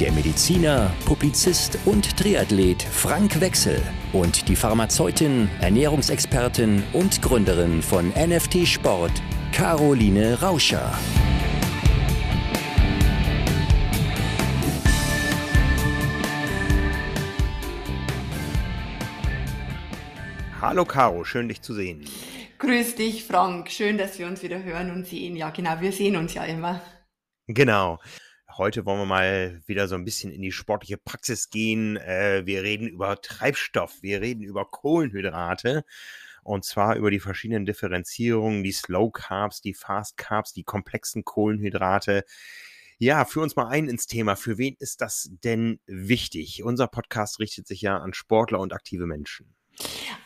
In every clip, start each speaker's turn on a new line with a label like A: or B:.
A: der Mediziner, Publizist und Triathlet Frank Wechsel und die Pharmazeutin, Ernährungsexpertin und Gründerin von NFT Sport, Caroline Rauscher.
B: Hallo Caro, schön dich zu sehen.
C: Grüß dich, Frank. Schön, dass wir uns wieder hören und sehen. Ja, genau, wir sehen uns ja immer.
B: Genau. Heute wollen wir mal wieder so ein bisschen in die sportliche Praxis gehen. Äh, wir reden über Treibstoff, wir reden über Kohlenhydrate und zwar über die verschiedenen Differenzierungen, die Slow Carbs, die Fast Carbs, die komplexen Kohlenhydrate. Ja, führ uns mal ein ins Thema. Für wen ist das denn wichtig? Unser Podcast richtet sich ja an Sportler und aktive Menschen.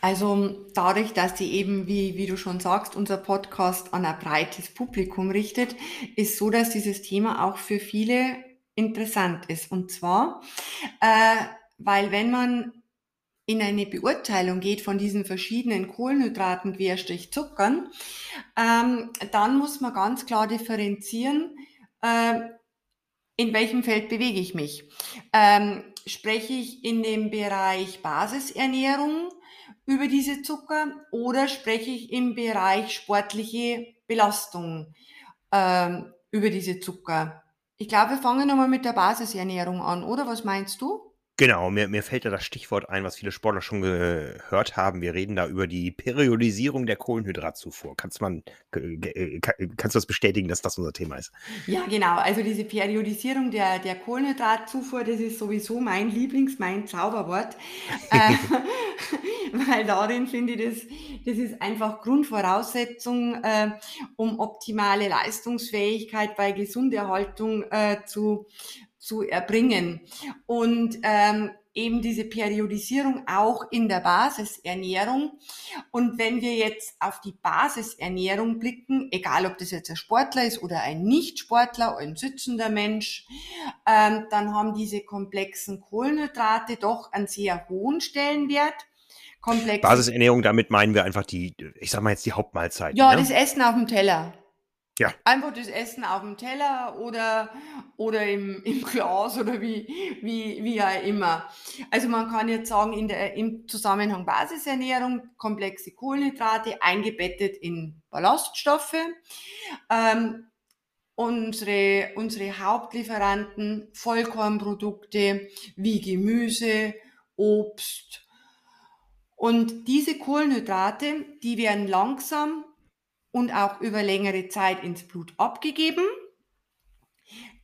C: Also dadurch, dass sie eben, wie, wie du schon sagst, unser Podcast an ein breites Publikum richtet, ist so, dass dieses Thema auch für viele interessant ist. Und zwar, äh, weil wenn man in eine Beurteilung geht von diesen verschiedenen Kohlenhydraten, Querstrich Zuckern, ähm, dann muss man ganz klar differenzieren, äh, in welchem Feld bewege ich mich. Ähm, spreche ich in dem Bereich Basisernährung, über diese Zucker oder spreche ich im Bereich sportliche Belastung ähm, über diese Zucker? Ich glaube, wir fangen nochmal mit der Basisernährung an, oder? Was meinst du?
B: Genau, mir, mir fällt da das Stichwort ein, was viele Sportler schon gehört haben. Wir reden da über die Periodisierung der Kohlenhydratzufuhr. Kannst, man, kannst du das bestätigen, dass das unser Thema ist?
C: Ja, genau. Also diese Periodisierung der, der Kohlenhydratzufuhr, das ist sowieso mein Lieblings-, mein Zauberwort. äh, weil darin finde ich, das, das ist einfach Grundvoraussetzung, äh, um optimale Leistungsfähigkeit bei Gesunderhaltung äh, zu zu erbringen. Und ähm, eben diese Periodisierung auch in der Basisernährung. Und wenn wir jetzt auf die Basisernährung blicken, egal ob das jetzt ein Sportler ist oder ein Nicht-Sportler, ein sitzender Mensch, ähm, dann haben diese komplexen Kohlenhydrate doch einen sehr hohen Stellenwert.
B: Komplex Basisernährung, damit meinen wir einfach die, ich sag mal jetzt die Hauptmahlzeit.
C: Ja, ne? das Essen auf dem Teller.
B: Ja.
C: Einfach das Essen auf dem Teller oder, oder im, im Glas oder wie, wie, wie auch immer. Also man kann jetzt sagen, in der, im Zusammenhang Basisernährung, komplexe Kohlenhydrate eingebettet in Ballaststoffe. Ähm, unsere, unsere Hauptlieferanten, Vollkornprodukte wie Gemüse, Obst. Und diese Kohlenhydrate, die werden langsam und auch über längere Zeit ins Blut abgegeben.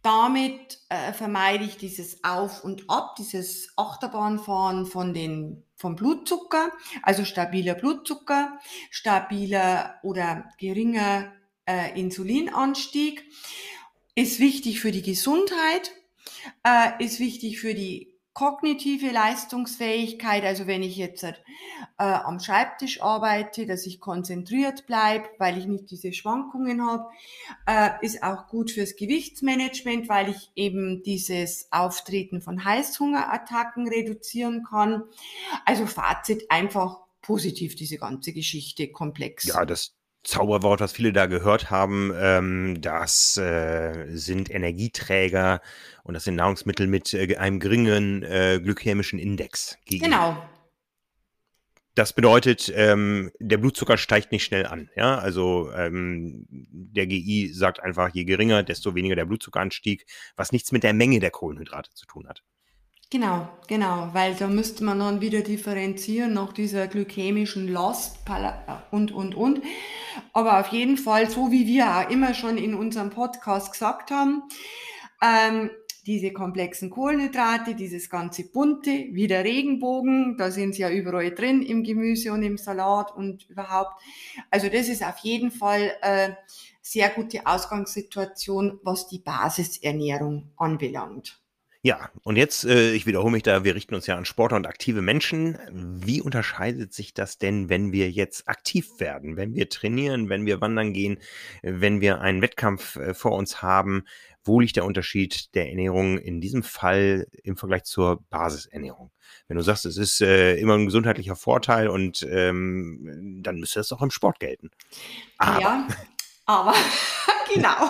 C: Damit äh, vermeide ich dieses Auf und Ab, dieses Achterbahnfahren von den, vom Blutzucker, also stabiler Blutzucker, stabiler oder geringer äh, Insulinanstieg, ist wichtig für die Gesundheit, äh, ist wichtig für die kognitive Leistungsfähigkeit, also wenn ich jetzt äh, am Schreibtisch arbeite, dass ich konzentriert bleibe, weil ich nicht diese Schwankungen habe, äh, ist auch gut fürs Gewichtsmanagement, weil ich eben dieses Auftreten von Heißhungerattacken reduzieren kann. Also Fazit einfach positiv, diese ganze Geschichte komplex.
B: Ja, das, Zauberwort, was viele da gehört haben, ähm, das äh, sind Energieträger und das sind Nahrungsmittel mit äh, einem geringen äh, glykämischen Index.
C: Genau.
B: Das bedeutet, ähm, der Blutzucker steigt nicht schnell an. Ja, also ähm, der GI sagt einfach, je geringer, desto weniger der Blutzuckeranstieg, was nichts mit der Menge der Kohlenhydrate zu tun hat.
C: Genau, genau, weil da müsste man dann wieder differenzieren nach dieser glykämischen Last und, und, und. Aber auf jeden Fall, so wie wir auch immer schon in unserem Podcast gesagt haben, ähm, diese komplexen Kohlenhydrate, dieses ganze bunte, wie der Regenbogen, da sind sie ja überall drin im Gemüse und im Salat und überhaupt. Also das ist auf jeden Fall äh, sehr gute Ausgangssituation, was die Basisernährung anbelangt.
B: Ja, und jetzt, äh, ich wiederhole mich da, wir richten uns ja an Sportler und aktive Menschen. Wie unterscheidet sich das denn, wenn wir jetzt aktiv werden, wenn wir trainieren, wenn wir wandern gehen, wenn wir einen Wettkampf äh, vor uns haben? Wo liegt der Unterschied der Ernährung in diesem Fall im Vergleich zur Basisernährung? Wenn du sagst, es ist äh, immer ein gesundheitlicher Vorteil und ähm, dann müsste das auch im Sport gelten.
C: Aber. Ja, aber genau.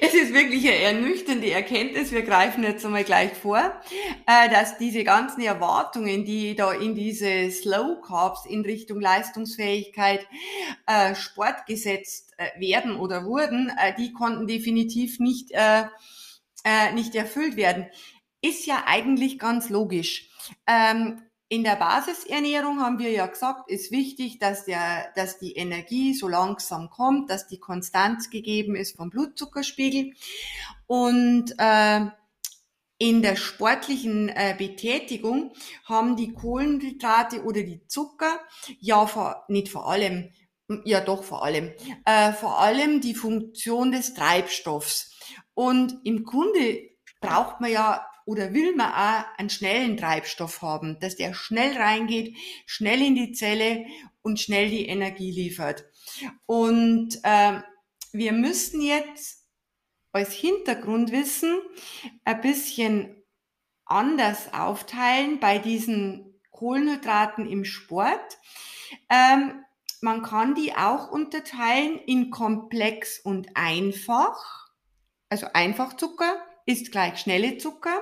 C: Es ist wirklich eine ernüchternde Erkenntnis. Wir greifen jetzt einmal gleich vor, äh, dass diese ganzen Erwartungen, die da in diese Slow Carbs in Richtung Leistungsfähigkeit äh, Sport gesetzt äh, werden oder wurden, die konnten definitiv nicht, nicht erfüllt werden. Ist ja eigentlich ganz logisch. In der Basisernährung haben wir ja gesagt, ist wichtig, dass, der, dass die Energie so langsam kommt, dass die Konstanz gegeben ist vom Blutzuckerspiegel. Und äh, in der sportlichen äh, Betätigung haben die Kohlenhydrate oder die Zucker ja vor, nicht vor allem, ja doch vor allem, äh, vor allem die Funktion des Treibstoffs. Und im Grunde braucht man ja oder will man auch einen schnellen Treibstoff haben, dass der schnell reingeht, schnell in die Zelle und schnell die Energie liefert. Und äh, wir müssen jetzt als Hintergrundwissen ein bisschen anders aufteilen bei diesen Kohlenhydraten im Sport. Ähm, man kann die auch unterteilen in komplex und einfach. Also Einfachzucker ist gleich schnelle Zucker.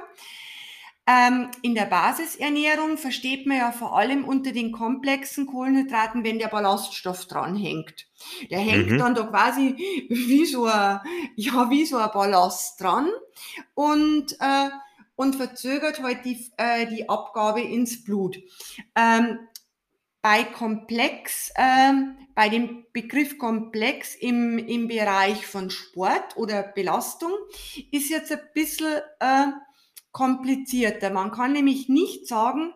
C: Ähm, in der Basisernährung versteht man ja vor allem unter den komplexen Kohlenhydraten, wenn der Ballaststoff dran hängt. Der hängt mhm. dann da quasi wie so ein, ja, wie so ein Ballast dran und, äh, und verzögert halt die, äh, die Abgabe ins Blut. Ähm, bei Komplex, äh, bei dem Begriff Komplex im, im Bereich von Sport oder Belastung ist jetzt ein bisschen äh, komplizierter. Man kann nämlich nicht sagen,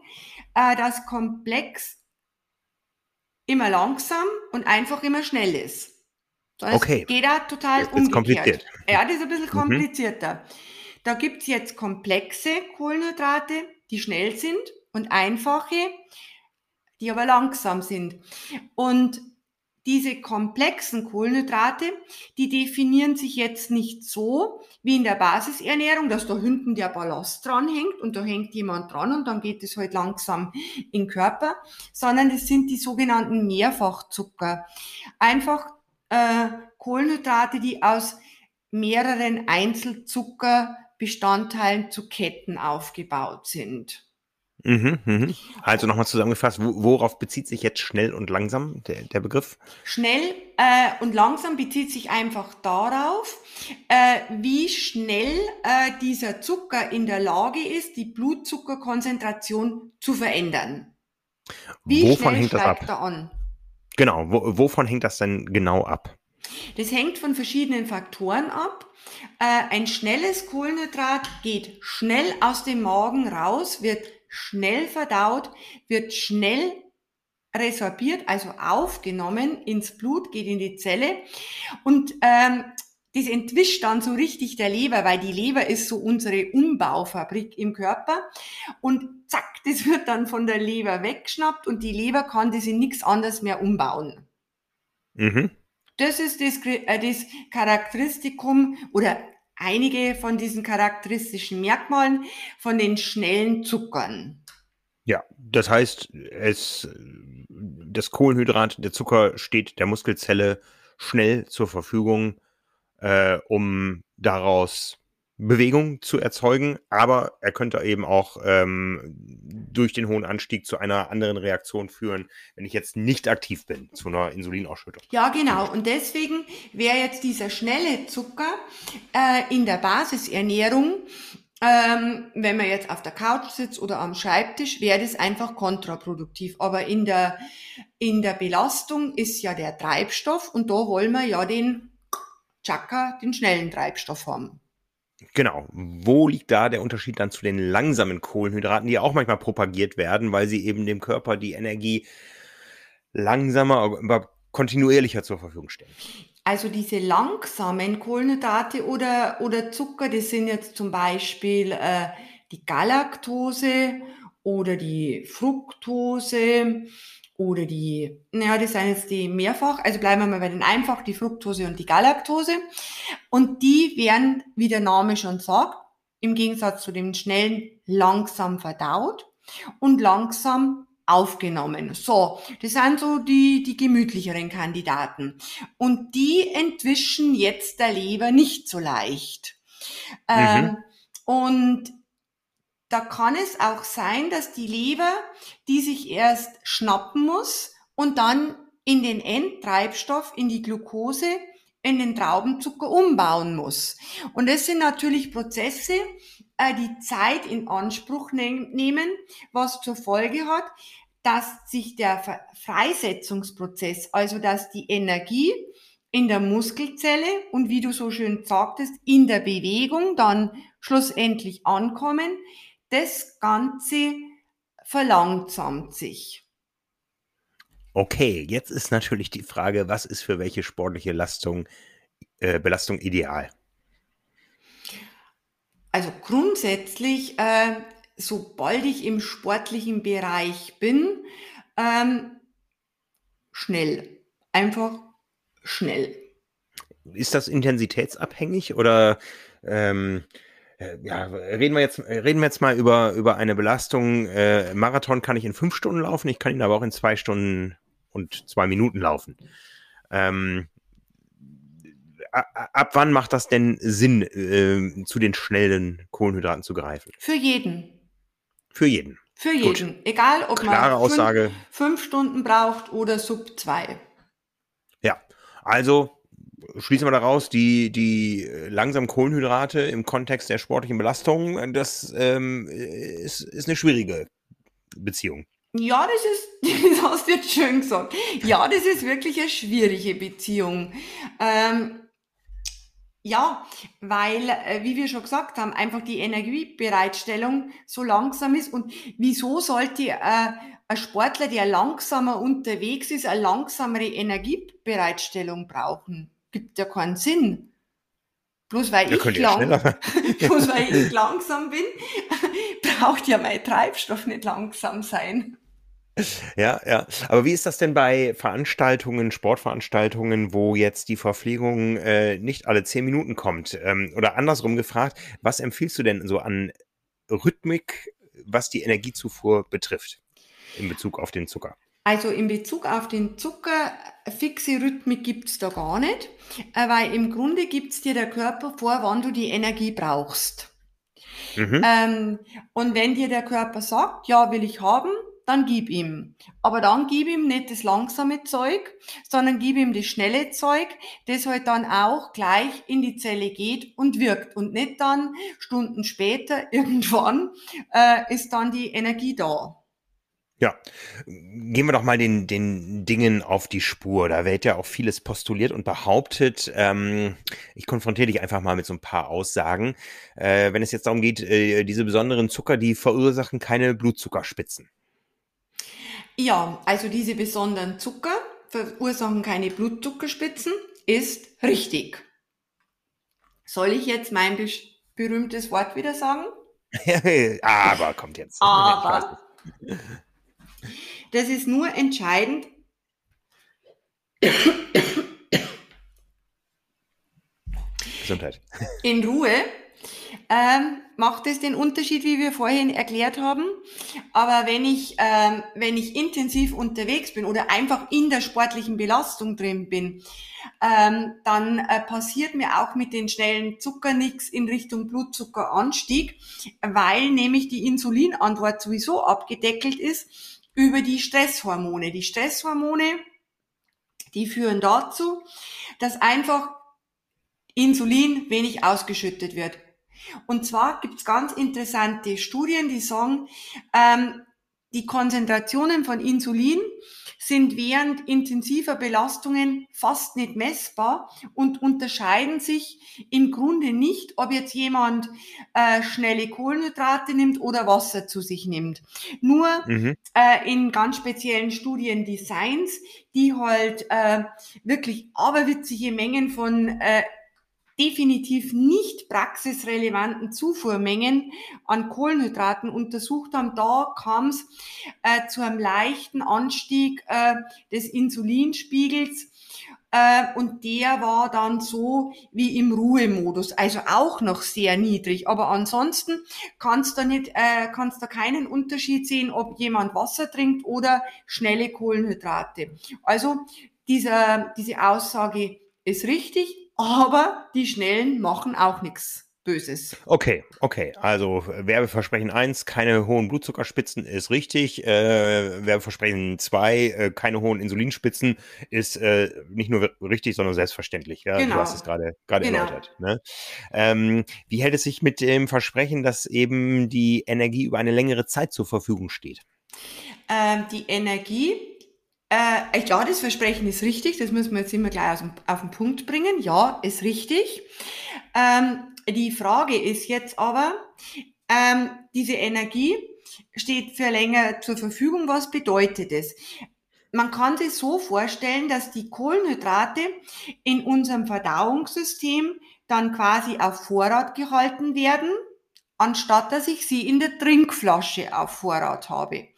C: äh, dass Komplex immer langsam und einfach immer schnell ist.
B: Sondern okay.
C: Es geht da total jetzt umgekehrt. Kompliziert. Ja, das ist ein bisschen mhm. komplizierter. Mhm. Da gibt's jetzt komplexe Kohlenhydrate, die schnell sind und einfache, die aber langsam sind. Und diese komplexen Kohlenhydrate, die definieren sich jetzt nicht so wie in der Basisernährung, dass da hinten der Ballast dran hängt und da hängt jemand dran und dann geht es halt langsam in den Körper, sondern es sind die sogenannten Mehrfachzucker. Einfach äh, Kohlenhydrate, die aus mehreren Einzelzuckerbestandteilen zu Ketten aufgebaut sind.
B: Mhm, mhm. Also nochmal zusammengefasst, worauf bezieht sich jetzt schnell und langsam der, der Begriff?
C: Schnell äh, und langsam bezieht sich einfach darauf, äh, wie schnell äh, dieser Zucker in der Lage ist, die Blutzuckerkonzentration zu verändern.
B: Wie wovon hängt das ab? Da? Genau, wo, wovon hängt das denn genau ab?
C: Das hängt von verschiedenen Faktoren ab. Äh, ein schnelles Kohlenhydrat geht schnell aus dem Magen raus, wird schnell verdaut, wird schnell resorbiert, also aufgenommen ins Blut, geht in die Zelle und ähm, das entwischt dann so richtig der Leber, weil die Leber ist so unsere Umbaufabrik im Körper und zack, das wird dann von der Leber weggeschnappt und die Leber kann das in nichts anderes mehr umbauen. Mhm. Das ist das, äh, das Charakteristikum oder einige von diesen charakteristischen Merkmalen von den schnellen Zuckern.
B: Ja, das heißt, es, das Kohlenhydrat, der Zucker steht der Muskelzelle schnell zur Verfügung, äh, um daraus Bewegung zu erzeugen, aber er könnte eben auch ähm, durch den hohen Anstieg zu einer anderen Reaktion führen, wenn ich jetzt nicht aktiv bin, zu einer Insulinausschüttung.
C: Ja, genau. Und deswegen wäre jetzt dieser schnelle Zucker äh, in der Basisernährung, ähm, wenn man jetzt auf der Couch sitzt oder am Schreibtisch, wäre das einfach kontraproduktiv. Aber in der, in der Belastung ist ja der Treibstoff und da wollen wir ja den Chaka, den schnellen Treibstoff haben.
B: Genau. Wo liegt da der Unterschied dann zu den langsamen Kohlenhydraten, die auch manchmal propagiert werden, weil sie eben dem Körper die Energie langsamer, aber kontinuierlicher zur Verfügung stellen?
C: Also diese langsamen Kohlenhydrate oder, oder Zucker, das sind jetzt zum Beispiel äh, die Galaktose oder die Fructose oder die, naja, das sind jetzt die mehrfach, also bleiben wir mal bei den einfach, die Fructose und die Galaktose. Und die werden, wie der Name schon sagt, im Gegensatz zu dem schnellen, langsam verdaut und langsam aufgenommen. So, das sind so die, die gemütlicheren Kandidaten. Und die entwischen jetzt der Leber nicht so leicht. Mhm. Ähm, und da kann es auch sein, dass die Leber, die sich erst schnappen muss und dann in den Endtreibstoff, in die Glucose, in den Traubenzucker umbauen muss. Und das sind natürlich Prozesse, äh, die Zeit in Anspruch ne nehmen, was zur Folge hat, dass sich der Freisetzungsprozess, also dass die Energie in der Muskelzelle und wie du so schön sagtest, in der Bewegung dann schlussendlich ankommen, das Ganze verlangsamt sich.
B: Okay, jetzt ist natürlich die Frage, was ist für welche sportliche Leistung, äh, Belastung ideal?
C: Also grundsätzlich, äh, sobald ich im sportlichen Bereich bin, ähm, schnell. Einfach schnell.
B: Ist das intensitätsabhängig oder ähm, äh, ja, reden wir jetzt, reden wir jetzt mal über, über eine Belastung. Äh, Marathon kann ich in fünf Stunden laufen, ich kann ihn aber auch in zwei Stunden und zwei Minuten laufen. Ähm, ab wann macht das denn Sinn, äh, zu den schnellen Kohlenhydraten zu greifen?
C: Für jeden.
B: Für jeden.
C: Für jeden. Gut. Egal, ob
B: Klare man Aussage.
C: Fünf, fünf Stunden braucht oder sub zwei.
B: Ja, also schließen wir daraus, die, die langsamen Kohlenhydrate im Kontext der sportlichen Belastung, das ähm, ist, ist eine schwierige Beziehung.
C: Ja, das ist, das hast du jetzt schön gesagt. Ja, das ist wirklich eine schwierige Beziehung. Ähm, ja, weil, äh, wie wir schon gesagt haben, einfach die Energiebereitstellung so langsam ist. Und wieso sollte äh, ein Sportler, der langsamer unterwegs ist, eine langsamere Energiebereitstellung brauchen? Gibt ja keinen Sinn. Bloß weil, ich, lang, bloß weil ich langsam bin, braucht ja mein Treibstoff nicht langsam sein.
B: Ja, ja. Aber wie ist das denn bei Veranstaltungen, Sportveranstaltungen, wo jetzt die Verpflegung äh, nicht alle zehn Minuten kommt? Ähm, oder andersrum gefragt, was empfiehlst du denn so an Rhythmik, was die Energiezufuhr betrifft, in Bezug auf den Zucker?
C: Also in Bezug auf den Zucker, fixe Rhythmik gibt's da gar nicht, äh, weil im Grunde gibt's dir der Körper vor, wann du die Energie brauchst. Mhm. Ähm, und wenn dir der Körper sagt, ja, will ich haben, dann gib ihm. Aber dann gib ihm nicht das langsame Zeug, sondern gib ihm das schnelle Zeug, das halt dann auch gleich in die Zelle geht und wirkt und nicht dann Stunden später irgendwann äh, ist dann die Energie da.
B: Ja, gehen wir doch mal den, den Dingen auf die Spur. Da wird ja auch vieles postuliert und behauptet. Ähm, ich konfrontiere dich einfach mal mit so ein paar Aussagen. Äh, wenn es jetzt darum geht, äh, diese besonderen Zucker, die verursachen keine Blutzuckerspitzen.
C: Ja, also diese besonderen Zucker verursachen keine Blutzuckerspitzen, ist richtig. Soll ich jetzt mein berühmtes Wort wieder sagen?
B: Aber kommt jetzt.
C: Aber das ist nur entscheidend.
B: Gesundheit.
C: In Ruhe ähm, macht es den Unterschied, wie wir vorhin erklärt haben. Aber wenn ich, ähm, wenn ich intensiv unterwegs bin oder einfach in der sportlichen Belastung drin bin, ähm, dann äh, passiert mir auch mit den schnellen Zucker nichts in Richtung Blutzuckeranstieg, weil nämlich die Insulinantwort sowieso abgedeckelt ist über die Stresshormone. Die Stresshormone, die führen dazu, dass einfach Insulin wenig ausgeschüttet wird. Und zwar gibt es ganz interessante Studien, die sagen, ähm, die Konzentrationen von Insulin sind während intensiver Belastungen fast nicht messbar und unterscheiden sich im Grunde nicht, ob jetzt jemand äh, schnelle Kohlenhydrate nimmt oder Wasser zu sich nimmt. Nur mhm. äh, in ganz speziellen Studien Designs, die halt äh, wirklich aberwitzige Mengen von äh, definitiv nicht praxisrelevanten Zufuhrmengen an Kohlenhydraten untersucht haben, da kam es äh, zu einem leichten Anstieg äh, des Insulinspiegels. Äh, und der war dann so wie im Ruhemodus, also auch noch sehr niedrig. Aber ansonsten kannst du nicht, äh, kannst du keinen Unterschied sehen, ob jemand Wasser trinkt oder schnelle Kohlenhydrate. Also dieser, diese Aussage ist richtig, aber die Schnellen machen auch nichts. Böses.
B: Okay, okay. Also Werbeversprechen 1, keine hohen Blutzuckerspitzen ist richtig. Äh, Werbeversprechen 2, äh, keine hohen Insulinspitzen ist äh, nicht nur richtig, sondern selbstverständlich. Ja? Genau. Du hast es gerade gerade genau. erläutert. Ne? Ähm, wie hält es sich mit dem Versprechen, dass eben die Energie über eine längere Zeit zur Verfügung steht?
C: Ähm, die Energie äh, ja, das Versprechen ist richtig, das müssen wir jetzt immer gleich dem, auf den Punkt bringen. Ja, ist richtig. Ähm, die Frage ist jetzt aber, ähm, diese Energie steht für länger zur Verfügung. Was bedeutet es? Man kann sich so vorstellen, dass die Kohlenhydrate in unserem Verdauungssystem dann quasi auf Vorrat gehalten werden, anstatt dass ich sie in der Trinkflasche auf Vorrat habe.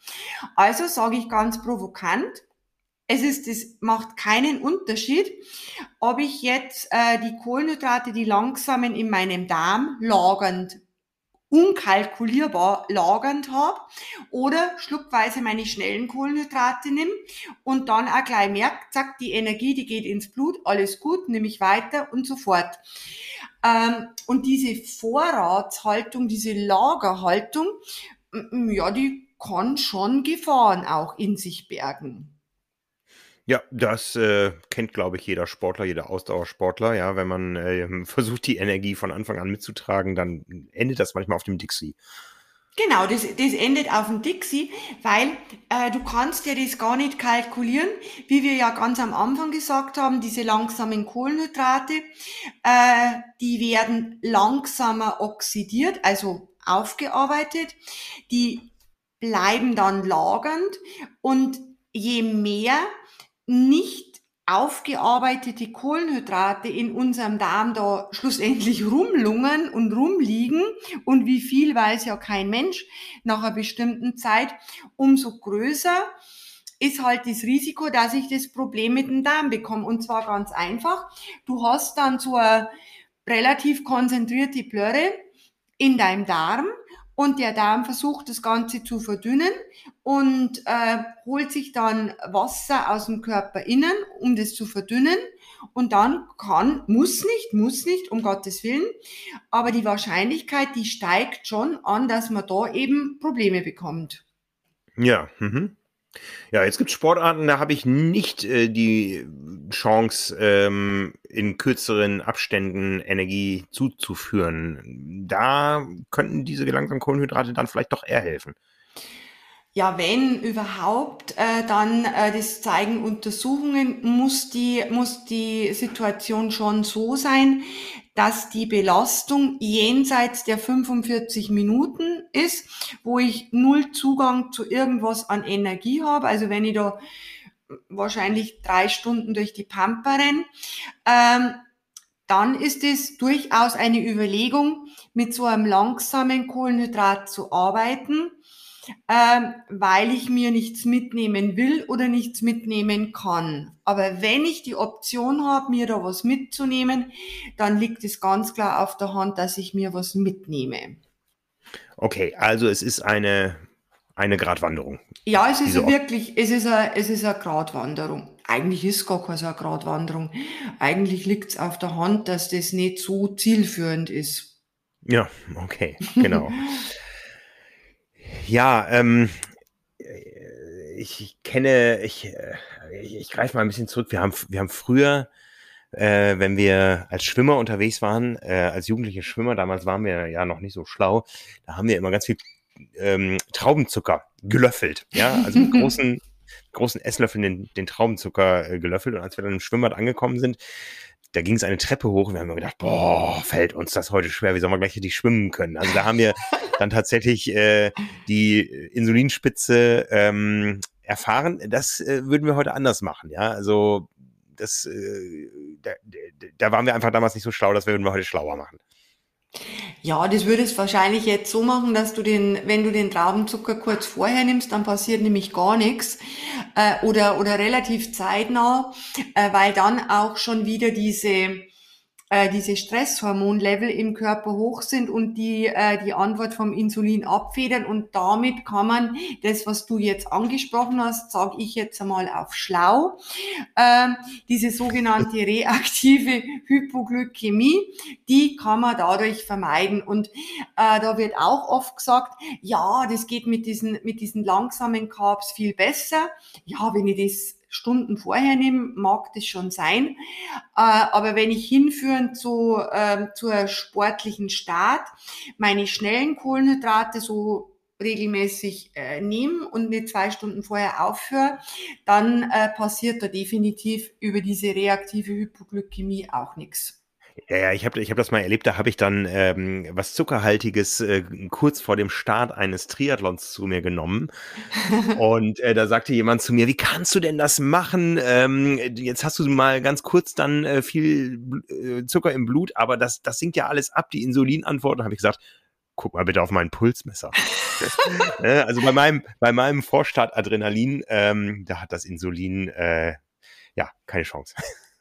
C: Also sage ich ganz provokant, es ist, es macht keinen Unterschied, ob ich jetzt äh, die Kohlenhydrate, die langsamen in meinem Darm lagernd, unkalkulierbar lagernd habe oder schluckweise meine schnellen Kohlenhydrate nimm und dann auch gleich merkt, zack, die Energie, die geht ins Blut, alles gut, nehme ich weiter und so fort. Ähm, und diese Vorratshaltung, diese Lagerhaltung, ja, die kann schon Gefahren auch in sich bergen.
B: Ja, das äh, kennt, glaube ich, jeder Sportler, jeder Ausdauersportler. Ja, wenn man äh, versucht, die Energie von Anfang an mitzutragen, dann endet das manchmal auf dem Dixie.
C: Genau, das, das endet auf dem Dixie, weil äh, du kannst ja das gar nicht kalkulieren, wie wir ja ganz am Anfang gesagt haben, diese langsamen Kohlenhydrate, äh, die werden langsamer oxidiert, also aufgearbeitet, die bleiben dann lagernd und je mehr nicht aufgearbeitete Kohlenhydrate in unserem Darm da schlussendlich rumlungern und rumliegen und wie viel weiß ja kein Mensch nach einer bestimmten Zeit, umso größer ist halt das Risiko, dass ich das Problem mit dem Darm bekomme. Und zwar ganz einfach. Du hast dann so eine relativ konzentrierte Plörre in deinem Darm und der Darm versucht das Ganze zu verdünnen und äh, holt sich dann Wasser aus dem Körper innen, um das zu verdünnen. Und dann kann, muss nicht, muss nicht, um Gottes Willen, aber die Wahrscheinlichkeit, die steigt schon an, dass man da eben Probleme bekommt.
B: Ja, mhm. Ja, jetzt gibt es Sportarten, da habe ich nicht äh, die Chance, ähm, in kürzeren Abständen Energie zuzuführen. Da könnten diese gelangsamten Kohlenhydrate dann vielleicht doch eher helfen.
C: Ja, wenn überhaupt, äh, dann, äh, das zeigen Untersuchungen, muss die, muss die Situation schon so sein, dass die Belastung jenseits der 45 Minuten ist, wo ich null Zugang zu irgendwas an Energie habe. Also wenn ich da wahrscheinlich drei Stunden durch die Pampa renne, ähm, dann ist es durchaus eine Überlegung, mit so einem langsamen Kohlenhydrat zu arbeiten ähm, weil ich mir nichts mitnehmen will oder nichts mitnehmen kann. Aber wenn ich die Option habe, mir da was mitzunehmen, dann liegt es ganz klar auf der Hand, dass ich mir was mitnehme.
B: Okay, also es ist eine, eine Gratwanderung.
C: Ja, es ist wirklich, es ist eine, es ist eine Gratwanderung. Eigentlich ist gar keine Gratwanderung. Eigentlich liegt es auf der Hand, dass das nicht so zielführend ist.
B: Ja, okay, genau. Ja, ähm, ich, ich kenne, ich, äh, ich, ich greife mal ein bisschen zurück. Wir haben, wir haben früher, äh, wenn wir als Schwimmer unterwegs waren, äh, als jugendliche Schwimmer, damals waren wir ja noch nicht so schlau, da haben wir immer ganz viel ähm, Traubenzucker gelöffelt, ja, also mit großen großen Esslöffel den, den Traubenzucker äh, gelöffelt. Und als wir dann im Schwimmbad angekommen sind, da ging es eine Treppe hoch und wir haben gedacht, boah, fällt uns das heute schwer, wie sollen wir gleich richtig schwimmen können? Also da haben wir dann tatsächlich äh, die Insulinspitze ähm, erfahren. Das äh, würden wir heute anders machen, ja. Also das, äh, da, da waren wir einfach damals nicht so schlau, das würden wir heute schlauer machen.
C: Ja, das würdest wahrscheinlich jetzt so machen, dass du den, wenn du den Traubenzucker kurz vorher nimmst, dann passiert nämlich gar nichts äh, oder oder relativ zeitnah, äh, weil dann auch schon wieder diese äh, diese Stresshormonlevel im Körper hoch sind und die äh, die Antwort vom Insulin abfedern und damit kann man das, was du jetzt angesprochen hast, sage ich jetzt einmal auf schlau, äh, diese sogenannte reaktive Hypoglykämie, die kann man dadurch vermeiden und äh, da wird auch oft gesagt, ja, das geht mit diesen mit diesen langsamen Carbs viel besser. Ja, wenn ich das Stunden vorher nehme, mag das schon sein. Äh, aber wenn ich hinführen zu, äh, zur sportlichen Start meine schnellen Kohlenhydrate so regelmäßig äh, nehme und nicht zwei Stunden vorher aufhöre, dann äh, passiert da definitiv über diese reaktive Hypoglykämie auch nichts.
B: Ja, ja, ich habe ich hab das mal erlebt, da habe ich dann ähm, was Zuckerhaltiges äh, kurz vor dem Start eines Triathlons zu mir genommen. Und äh, da sagte jemand zu mir, wie kannst du denn das machen? Ähm, jetzt hast du mal ganz kurz dann äh, viel äh, Zucker im Blut, aber das, das sinkt ja alles ab, die Insulinantwort. Da habe ich gesagt, guck mal bitte auf meinen Pulsmesser. Ne, also bei meinem, bei meinem Vorstart Adrenalin, ähm, da hat das Insulin äh, ja keine Chance.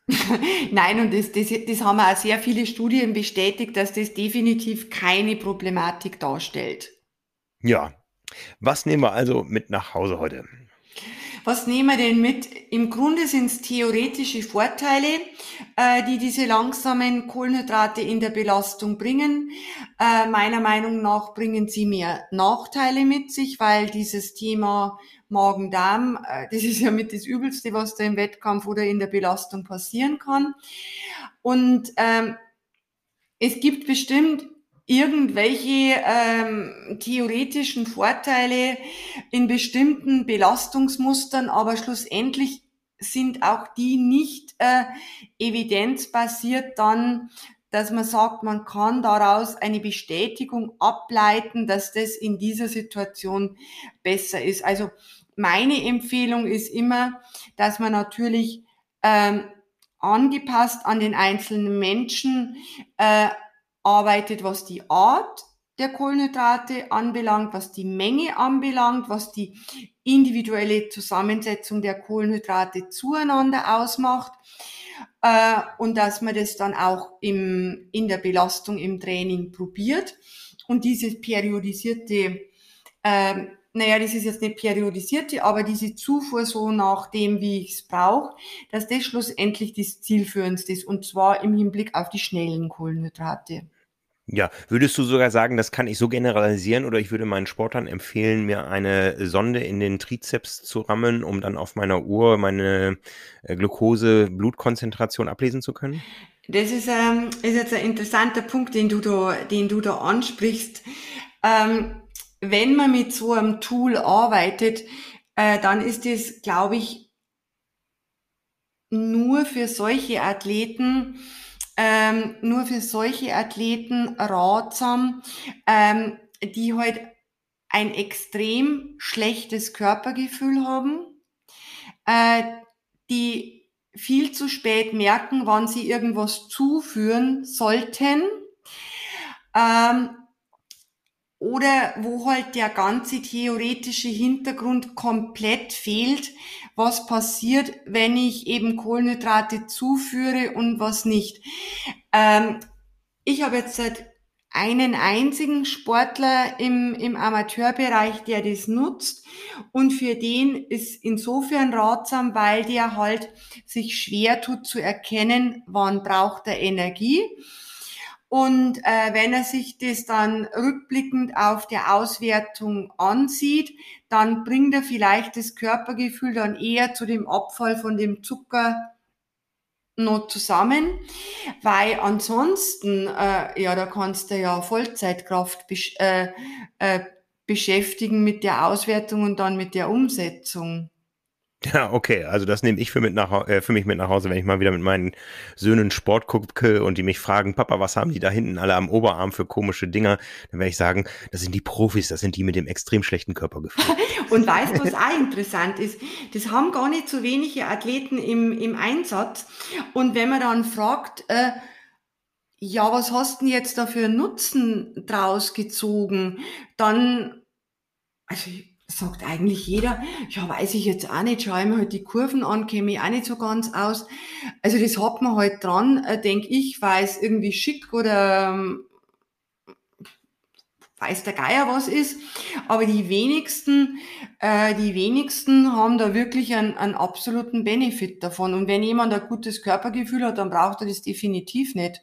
C: Nein, und das, das, das haben auch sehr viele Studien bestätigt, dass das definitiv keine Problematik darstellt.
B: Ja. Was nehmen wir also mit nach Hause heute?
C: Was nehmen wir denn mit? Im Grunde sind es theoretische Vorteile, äh, die diese langsamen Kohlenhydrate in der Belastung bringen. Äh, meiner Meinung nach bringen sie mehr Nachteile mit sich, weil dieses Thema Magen-Darm, äh, das ist ja mit das Übelste, was da im Wettkampf oder in der Belastung passieren kann. Und ähm, es gibt bestimmt irgendwelche ähm, theoretischen Vorteile in bestimmten Belastungsmustern, aber schlussendlich sind auch die nicht äh, evidenzbasiert dann, dass man sagt, man kann daraus eine Bestätigung ableiten, dass das in dieser Situation besser ist. Also meine Empfehlung ist immer, dass man natürlich ähm, angepasst an den einzelnen Menschen äh, arbeitet, was die Art der Kohlenhydrate anbelangt, was die Menge anbelangt, was die individuelle Zusammensetzung der Kohlenhydrate zueinander ausmacht. Äh, und dass man das dann auch im, in der Belastung im Training probiert. Und dieses periodisierte äh, naja, das ist jetzt nicht periodisierte, aber diese Zufuhr so nach dem, wie ich es brauche, dass das schlussendlich das zielführendste ist. Und zwar im Hinblick auf die schnellen Kohlenhydrate.
B: Ja, würdest du sogar sagen, das kann ich so generalisieren oder ich würde meinen Sportlern empfehlen, mir eine Sonde in den Trizeps zu rammen, um dann auf meiner Uhr meine äh, Glucose-Blutkonzentration ablesen zu können?
C: Das ist, ähm, ist jetzt ein interessanter Punkt, den du da, den du da ansprichst. Ähm, wenn man mit so einem Tool arbeitet, äh, dann ist es, glaube ich, nur für solche Athleten, ähm, nur für solche Athleten ratsam, ähm, die halt ein extrem schlechtes Körpergefühl haben, äh, die viel zu spät merken, wann sie irgendwas zuführen sollten, ähm, oder wo halt der ganze theoretische Hintergrund komplett fehlt, was passiert, wenn ich eben Kohlenhydrate zuführe und was nicht. Ähm, ich habe jetzt seit einen einzigen Sportler im, im Amateurbereich, der das nutzt. Und für den ist insofern ratsam, weil der halt sich schwer tut zu erkennen, wann braucht er Energie und äh, wenn er sich das dann rückblickend auf der Auswertung ansieht, dann bringt er vielleicht das Körpergefühl dann eher zu dem Abfall von dem Zucker noch zusammen, weil ansonsten, äh, ja, da kannst du ja Vollzeitkraft besch äh, äh, beschäftigen mit der Auswertung und dann mit der Umsetzung.
B: Ja, okay. Also das nehme ich für, mit nach, äh, für mich mit nach Hause, wenn ich mal wieder mit meinen Söhnen Sport gucke und die mich fragen, Papa, was haben die da hinten alle am Oberarm für komische Dinger? Dann werde ich sagen, das sind die Profis, das sind die mit dem extrem schlechten Körpergefühl.
C: und weißt du, was auch interessant ist? Das haben gar nicht so wenige Athleten im, im Einsatz. Und wenn man dann fragt, äh, ja, was hast du denn jetzt da für Nutzen draus gezogen? Dann, also sagt eigentlich jeder, ja, weiß ich jetzt auch nicht, schaue ich mir halt die Kurven an, käme ich auch nicht so ganz aus. Also das hat man halt dran, äh, denke ich, weil es irgendwie schick oder ähm, weiß der Geier was ist. Aber die wenigsten, äh, die wenigsten haben da wirklich einen, einen absoluten Benefit davon. Und wenn jemand ein gutes Körpergefühl hat, dann braucht er das definitiv nicht.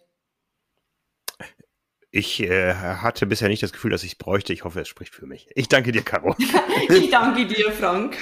B: Ich äh, hatte bisher nicht das Gefühl, dass ich es bräuchte. Ich hoffe, es spricht für mich. Ich danke dir, Caro.
C: ich danke dir, Frank.